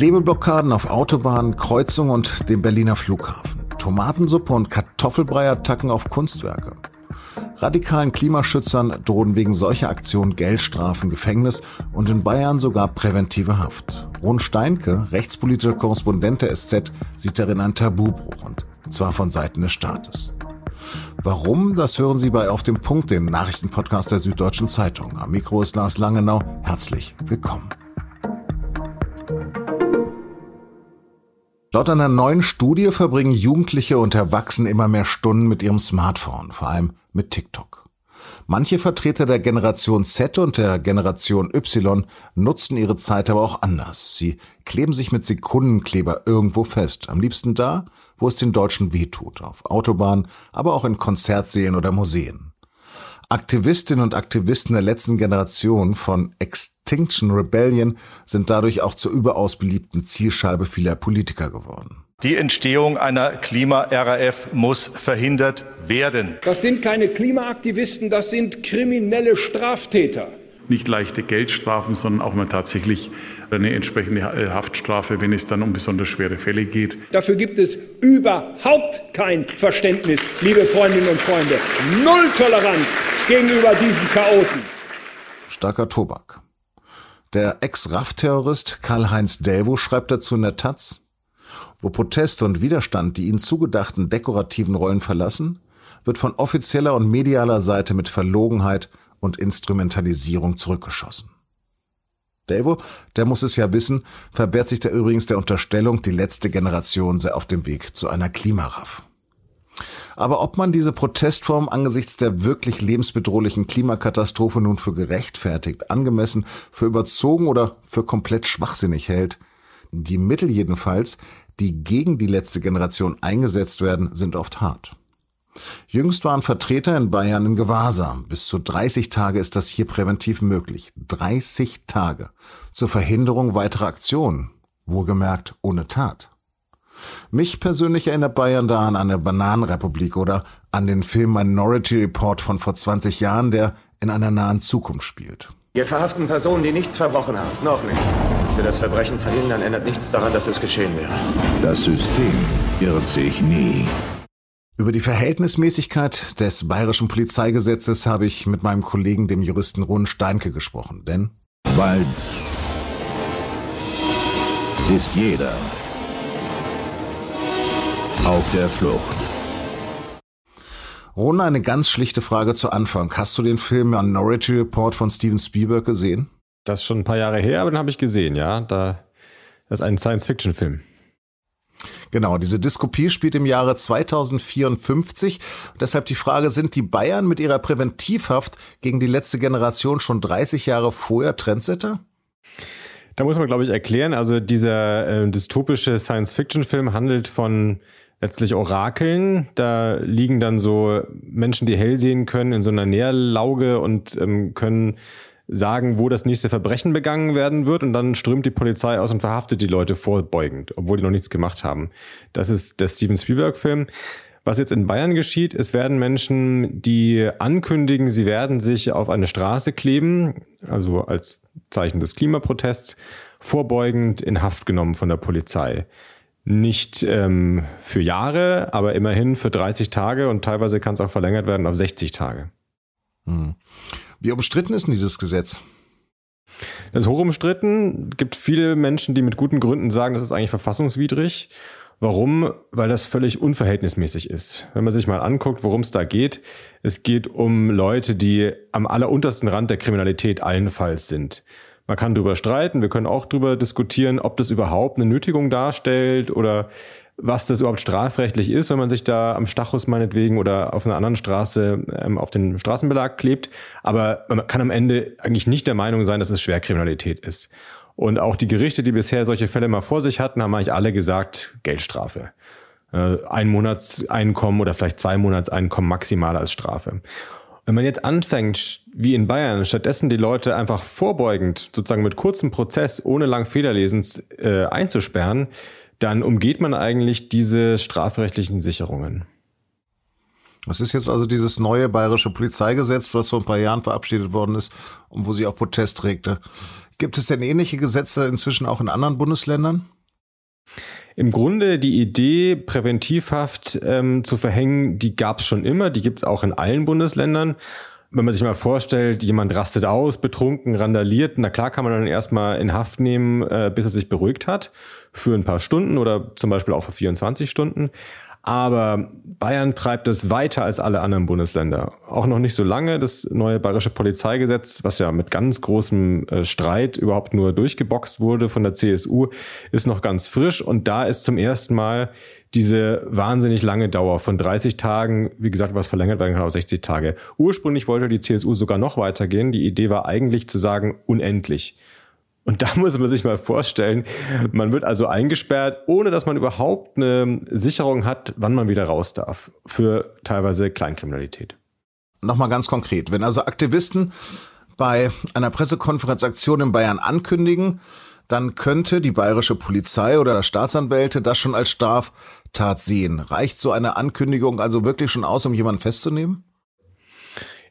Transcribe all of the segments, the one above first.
Klebelblockaden auf Autobahnen, Kreuzungen und dem Berliner Flughafen. Tomatensuppe und Kartoffelbrei-Attacken auf Kunstwerke. Radikalen Klimaschützern drohen wegen solcher Aktionen Geldstrafen, Gefängnis und in Bayern sogar präventive Haft. Ron Steinke, rechtspolitischer Korrespondent der SZ, sieht darin einen Tabubruch und zwar von Seiten des Staates. Warum, das hören Sie bei Auf dem Punkt, dem Nachrichtenpodcast der Süddeutschen Zeitung. Am Mikro ist Lars Langenau. Herzlich willkommen. Laut einer neuen Studie verbringen Jugendliche und Erwachsene immer mehr Stunden mit ihrem Smartphone, vor allem mit TikTok. Manche Vertreter der Generation Z und der Generation Y nutzen ihre Zeit aber auch anders. Sie kleben sich mit Sekundenkleber irgendwo fest. Am liebsten da, wo es den Deutschen wehtut. Auf Autobahnen, aber auch in Konzertsälen oder Museen. Aktivistinnen und Aktivisten der letzten Generation von Extinction Rebellion sind dadurch auch zur überaus beliebten Zielscheibe vieler Politiker geworden. Die Entstehung einer Klima-RAF muss verhindert werden. Das sind keine Klimaaktivisten, das sind kriminelle Straftäter nicht leichte Geldstrafen, sondern auch mal tatsächlich eine entsprechende Haftstrafe, wenn es dann um besonders schwere Fälle geht. Dafür gibt es überhaupt kein Verständnis, liebe Freundinnen und Freunde. Null Toleranz gegenüber diesen Chaoten. Starker Tobak. Der Ex-RAF-Terrorist Karl-Heinz Delvo schreibt dazu in der Taz, wo Protest und Widerstand die ihnen zugedachten dekorativen Rollen verlassen, wird von offizieller und medialer Seite mit Verlogenheit und Instrumentalisierung zurückgeschossen. Davo, der muss es ja wissen, verwehrt sich da übrigens der Unterstellung, die letzte Generation sei auf dem Weg zu einer Klimaraff. Aber ob man diese Protestform angesichts der wirklich lebensbedrohlichen Klimakatastrophe nun für gerechtfertigt, angemessen, für überzogen oder für komplett schwachsinnig hält, die Mittel jedenfalls, die gegen die letzte Generation eingesetzt werden, sind oft hart. Jüngst waren Vertreter in Bayern in Gewahrsam. Bis zu 30 Tage ist das hier präventiv möglich. 30 Tage zur Verhinderung weiterer Aktionen. Wohlgemerkt ohne Tat. Mich persönlich erinnert Bayern da an eine Bananenrepublik oder an den Film Minority Report von vor 20 Jahren, der in einer nahen Zukunft spielt. Wir verhaften Personen, die nichts verbrochen haben. Noch nicht. Dass wir das Verbrechen verhindern, ändert nichts daran, dass es geschehen wäre. Das System irrt sich nie. Über die Verhältnismäßigkeit des bayerischen Polizeigesetzes habe ich mit meinem Kollegen, dem Juristen Ron Steinke, gesprochen. Denn Wald ist jeder auf der Flucht. Ron, eine ganz schlichte Frage zu Anfang. Hast du den Film Minority Report von Steven Spielberg gesehen? Das ist schon ein paar Jahre her, aber den habe ich gesehen, ja. Da, das ist ein Science-Fiction-Film. Genau, diese Diskopie spielt im Jahre 2054. Deshalb die Frage, sind die Bayern mit ihrer Präventivhaft gegen die letzte Generation schon 30 Jahre vorher Trendsetter? Da muss man, glaube ich, erklären, also dieser äh, dystopische Science-Fiction-Film handelt von letztlich Orakeln. Da liegen dann so Menschen, die hell sehen können, in so einer Nährlauge und ähm, können sagen, wo das nächste Verbrechen begangen werden wird und dann strömt die Polizei aus und verhaftet die Leute vorbeugend, obwohl die noch nichts gemacht haben. Das ist der Steven Spielberg-Film. Was jetzt in Bayern geschieht, es werden Menschen, die ankündigen, sie werden sich auf eine Straße kleben, also als Zeichen des Klimaprotests, vorbeugend in Haft genommen von der Polizei. Nicht ähm, für Jahre, aber immerhin für 30 Tage und teilweise kann es auch verlängert werden auf 60 Tage. Hm. Wie umstritten ist denn dieses Gesetz? Das ist hoch umstritten. Es gibt viele Menschen, die mit guten Gründen sagen, das ist eigentlich verfassungswidrig. Warum? Weil das völlig unverhältnismäßig ist. Wenn man sich mal anguckt, worum es da geht, es geht um Leute, die am alleruntersten Rand der Kriminalität allenfalls sind. Man kann darüber streiten, wir können auch darüber diskutieren, ob das überhaupt eine Nötigung darstellt oder was das überhaupt strafrechtlich ist, wenn man sich da am Stachus meinetwegen oder auf einer anderen Straße ähm, auf den Straßenbelag klebt. Aber man kann am Ende eigentlich nicht der Meinung sein, dass es Schwerkriminalität ist. Und auch die Gerichte, die bisher solche Fälle mal vor sich hatten, haben eigentlich alle gesagt, Geldstrafe. Äh, ein Monatseinkommen oder vielleicht zwei Monatseinkommen maximal als Strafe. Wenn man jetzt anfängt, wie in Bayern, stattdessen die Leute einfach vorbeugend, sozusagen mit kurzem Prozess, ohne lang Federlesens äh, einzusperren, dann umgeht man eigentlich diese strafrechtlichen Sicherungen. Das ist jetzt also dieses neue bayerische Polizeigesetz, was vor ein paar Jahren verabschiedet worden ist und wo sie auch Protest regte. Gibt es denn ähnliche Gesetze inzwischen auch in anderen Bundesländern? Im Grunde die Idee, Präventivhaft ähm, zu verhängen, die gab es schon immer, die gibt es auch in allen Bundesländern. Wenn man sich mal vorstellt, jemand rastet aus, betrunken, randaliert, na klar kann man dann erstmal in Haft nehmen, äh, bis er sich beruhigt hat, für ein paar Stunden oder zum Beispiel auch für 24 Stunden. Aber Bayern treibt es weiter als alle anderen Bundesländer. Auch noch nicht so lange. Das neue bayerische Polizeigesetz, was ja mit ganz großem äh, Streit überhaupt nur durchgeboxt wurde von der CSU, ist noch ganz frisch. Und da ist zum ersten Mal diese wahnsinnig lange Dauer von 30 Tagen, wie gesagt, was verlängert werden kann auf 60 Tage. Ursprünglich wollte die CSU sogar noch weitergehen. Die Idee war eigentlich zu sagen, unendlich. Und da muss man sich mal vorstellen, man wird also eingesperrt, ohne dass man überhaupt eine Sicherung hat, wann man wieder raus darf. Für teilweise Kleinkriminalität. Nochmal ganz konkret. Wenn also Aktivisten bei einer Pressekonferenzaktion in Bayern ankündigen, dann könnte die bayerische Polizei oder Staatsanwälte das schon als Straftat sehen. Reicht so eine Ankündigung also wirklich schon aus, um jemanden festzunehmen?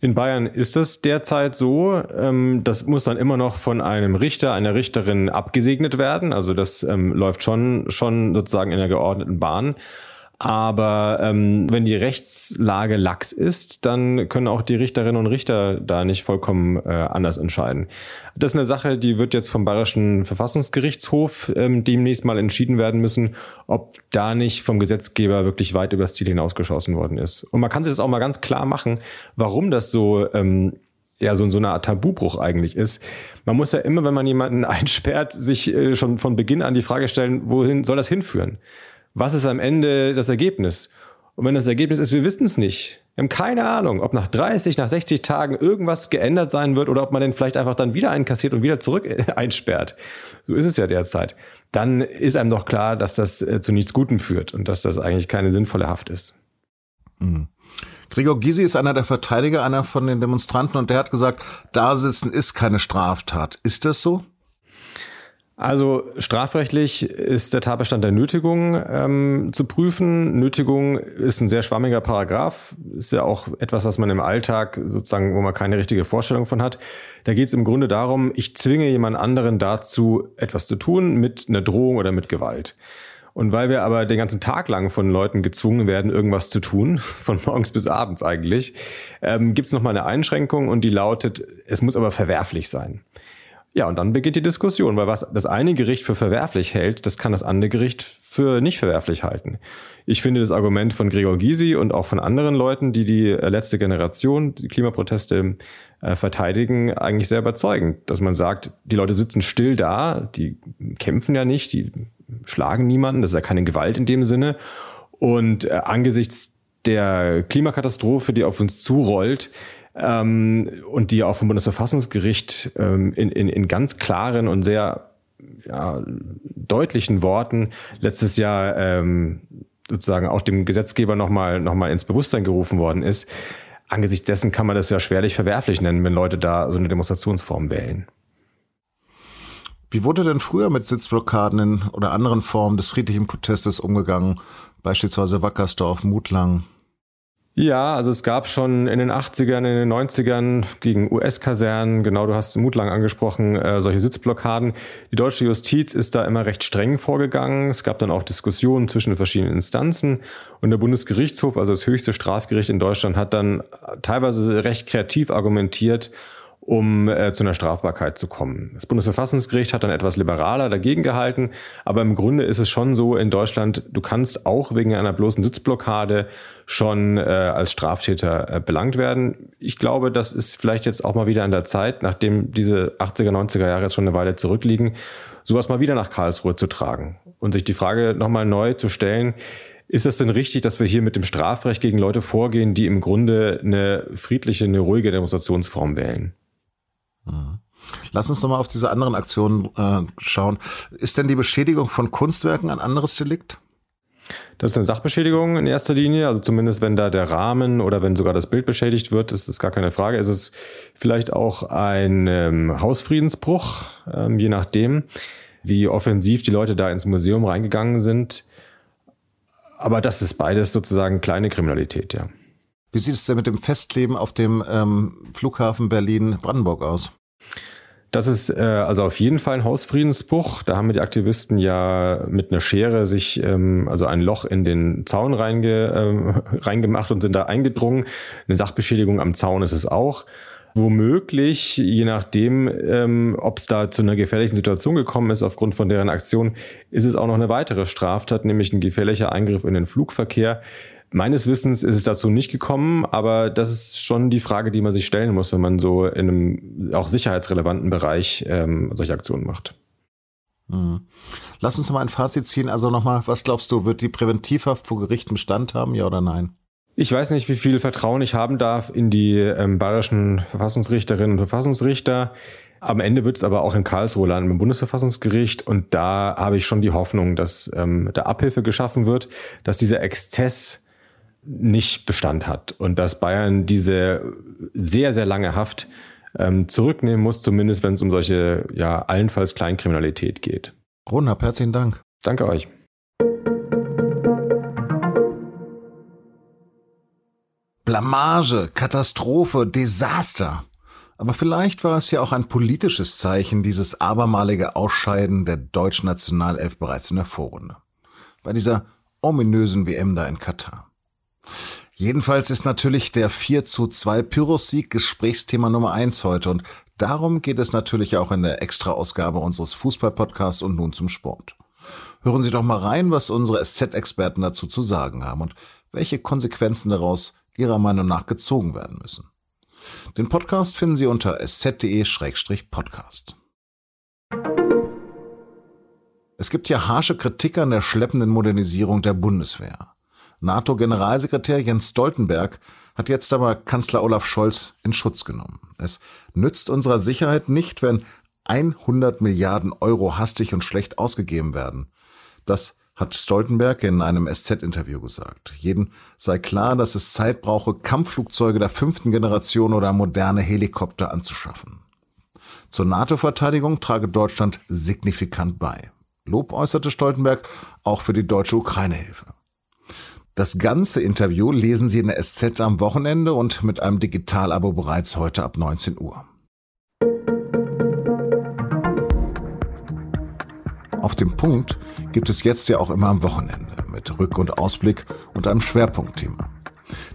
In Bayern ist das derzeit so. Ähm, das muss dann immer noch von einem Richter, einer Richterin abgesegnet werden. Also das ähm, läuft schon, schon sozusagen in der geordneten Bahn. Aber ähm, wenn die Rechtslage lax ist, dann können auch die Richterinnen und Richter da nicht vollkommen äh, anders entscheiden. Das ist eine Sache, die wird jetzt vom Bayerischen Verfassungsgerichtshof ähm, demnächst mal entschieden werden müssen, ob da nicht vom Gesetzgeber wirklich weit übers Ziel hinausgeschossen worden ist. Und man kann sich das auch mal ganz klar machen, warum das so ähm, ja so, so eine Art Tabubruch eigentlich ist. Man muss ja immer, wenn man jemanden einsperrt, sich äh, schon von Beginn an die Frage stellen, wohin soll das hinführen? Was ist am Ende das Ergebnis? Und wenn das Ergebnis ist, wir wissen es nicht. Wir haben keine Ahnung, ob nach 30, nach 60 Tagen irgendwas geändert sein wird oder ob man den vielleicht einfach dann wieder einkassiert und wieder zurück einsperrt. So ist es ja derzeit. Dann ist einem doch klar, dass das äh, zu nichts Gutem führt und dass das eigentlich keine sinnvolle Haft ist. Mhm. Gregor Gysi ist einer der Verteidiger, einer von den Demonstranten und der hat gesagt, da sitzen ist keine Straftat. Ist das so? Also strafrechtlich ist der Tatbestand der Nötigung ähm, zu prüfen. Nötigung ist ein sehr schwammiger Paragraph, ist ja auch etwas, was man im Alltag sozusagen, wo man keine richtige Vorstellung von hat. Da geht es im Grunde darum, ich zwinge jemand anderen dazu, etwas zu tun mit einer Drohung oder mit Gewalt. Und weil wir aber den ganzen Tag lang von Leuten gezwungen werden, irgendwas zu tun, von morgens bis abends eigentlich, ähm, gibt es nochmal eine Einschränkung und die lautet, es muss aber verwerflich sein. Ja, und dann beginnt die Diskussion, weil was das eine Gericht für verwerflich hält, das kann das andere Gericht für nicht verwerflich halten. Ich finde das Argument von Gregor Gysi und auch von anderen Leuten, die die äh, letzte Generation, die Klimaproteste äh, verteidigen, eigentlich sehr überzeugend, dass man sagt, die Leute sitzen still da, die kämpfen ja nicht, die schlagen niemanden, das ist ja keine Gewalt in dem Sinne. Und äh, angesichts der Klimakatastrophe, die auf uns zurollt, ähm, und die auch vom Bundesverfassungsgericht ähm, in, in, in ganz klaren und sehr ja, deutlichen Worten letztes Jahr ähm, sozusagen auch dem Gesetzgeber nochmal noch mal ins Bewusstsein gerufen worden ist. Angesichts dessen kann man das ja schwerlich verwerflich nennen, wenn Leute da so eine Demonstrationsform wählen. Wie wurde denn früher mit Sitzblockaden oder anderen Formen des friedlichen Protestes umgegangen? Beispielsweise Wackersdorf, Mutlang? Ja, also es gab schon in den 80ern, in den 90ern gegen US-Kasernen, genau, du hast Mutlang angesprochen, äh, solche Sitzblockaden. Die deutsche Justiz ist da immer recht streng vorgegangen. Es gab dann auch Diskussionen zwischen den verschiedenen Instanzen und der Bundesgerichtshof, also das höchste Strafgericht in Deutschland, hat dann teilweise recht kreativ argumentiert um äh, zu einer Strafbarkeit zu kommen. Das Bundesverfassungsgericht hat dann etwas liberaler dagegen gehalten, aber im Grunde ist es schon so in Deutschland, du kannst auch wegen einer bloßen Sitzblockade schon äh, als Straftäter äh, belangt werden. Ich glaube, das ist vielleicht jetzt auch mal wieder an der Zeit, nachdem diese 80er, 90er Jahre jetzt schon eine Weile zurückliegen, sowas mal wieder nach Karlsruhe zu tragen und sich die Frage nochmal neu zu stellen, ist es denn richtig, dass wir hier mit dem Strafrecht gegen Leute vorgehen, die im Grunde eine friedliche, eine ruhige Demonstrationsform wählen? Lass uns nochmal auf diese anderen Aktionen äh, schauen. Ist denn die Beschädigung von Kunstwerken ein anderes Delikt? Das ist eine Sachbeschädigung in erster Linie, also zumindest wenn da der Rahmen oder wenn sogar das Bild beschädigt wird, ist das gar keine Frage. Ist es vielleicht auch ein ähm, Hausfriedensbruch, ähm, je nachdem, wie offensiv die Leute da ins Museum reingegangen sind. Aber das ist beides sozusagen kleine Kriminalität, ja. Wie sieht es denn mit dem Festkleben auf dem ähm, Flughafen Berlin-Brandenburg aus? Das ist äh, also auf jeden Fall ein Hausfriedensbruch. Da haben die Aktivisten ja mit einer Schere sich ähm, also ein Loch in den Zaun reinge, äh, reingemacht und sind da eingedrungen. Eine Sachbeschädigung am Zaun ist es auch. Womöglich, je nachdem, ähm, ob es da zu einer gefährlichen Situation gekommen ist aufgrund von deren Aktion, ist es auch noch eine weitere Straftat, nämlich ein gefährlicher Eingriff in den Flugverkehr. Meines Wissens ist es dazu nicht gekommen, aber das ist schon die Frage, die man sich stellen muss, wenn man so in einem auch sicherheitsrelevanten Bereich ähm, solche Aktionen macht. Hm. Lass uns mal ein Fazit ziehen. Also nochmal, was glaubst du, wird die Präventivhaft vor Gericht Bestand haben, ja oder nein? Ich weiß nicht, wie viel Vertrauen ich haben darf in die ähm, bayerischen Verfassungsrichterinnen und Verfassungsrichter. Am Ende wird es aber auch in Karlsruhe landen im Bundesverfassungsgericht und da habe ich schon die Hoffnung, dass ähm, da Abhilfe geschaffen wird, dass dieser Exzess nicht Bestand hat und dass Bayern diese sehr, sehr lange Haft ähm, zurücknehmen muss, zumindest wenn es um solche, ja, allenfalls Kleinkriminalität geht. Ronhard, herzlichen Dank. Danke euch. Blamage, Katastrophe, Desaster. Aber vielleicht war es ja auch ein politisches Zeichen, dieses abermalige Ausscheiden der deutschen Nationalelf bereits in der Vorrunde. Bei dieser ominösen WM da in Katar. Jedenfalls ist natürlich der 4 zu 2 Pyrrhus-Sieg Gesprächsthema Nummer 1 heute und darum geht es natürlich auch in der Extra-Ausgabe unseres Fußball-Podcasts und nun zum Sport. Hören Sie doch mal rein, was unsere SZ-Experten dazu zu sagen haben und welche Konsequenzen daraus Ihrer Meinung nach gezogen werden müssen. Den Podcast finden Sie unter sz.de-podcast. Es gibt ja harsche Kritik an der schleppenden Modernisierung der Bundeswehr. NATO-Generalsekretär Jens Stoltenberg hat jetzt aber Kanzler Olaf Scholz in Schutz genommen. Es nützt unserer Sicherheit nicht, wenn 100 Milliarden Euro hastig und schlecht ausgegeben werden. Das hat Stoltenberg in einem SZ-Interview gesagt. Jeden sei klar, dass es Zeit brauche, Kampfflugzeuge der fünften Generation oder moderne Helikopter anzuschaffen. Zur NATO-Verteidigung trage Deutschland signifikant bei. Lob äußerte Stoltenberg auch für die deutsche Ukraine-Hilfe. Das ganze Interview lesen Sie in der SZ am Wochenende und mit einem Digitalabo bereits heute ab 19 Uhr. Auf dem Punkt gibt es jetzt ja auch immer am Wochenende mit Rück- und Ausblick und einem Schwerpunktthema.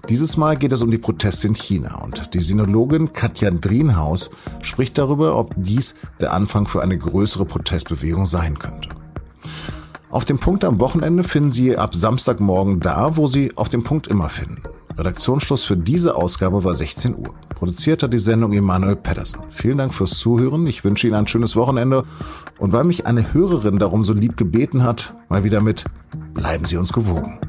Dieses Mal geht es um die Proteste in China und die Sinologin Katja Drienhaus spricht darüber, ob dies der Anfang für eine größere Protestbewegung sein könnte. Auf dem Punkt am Wochenende finden Sie ab Samstagmorgen da, wo Sie auf dem Punkt immer finden. Redaktionsschluss für diese Ausgabe war 16 Uhr. Produziert hat die Sendung Emanuel Pedersen. Vielen Dank fürs Zuhören. Ich wünsche Ihnen ein schönes Wochenende. Und weil mich eine Hörerin darum so lieb gebeten hat, mal wieder mit Bleiben Sie uns gewogen.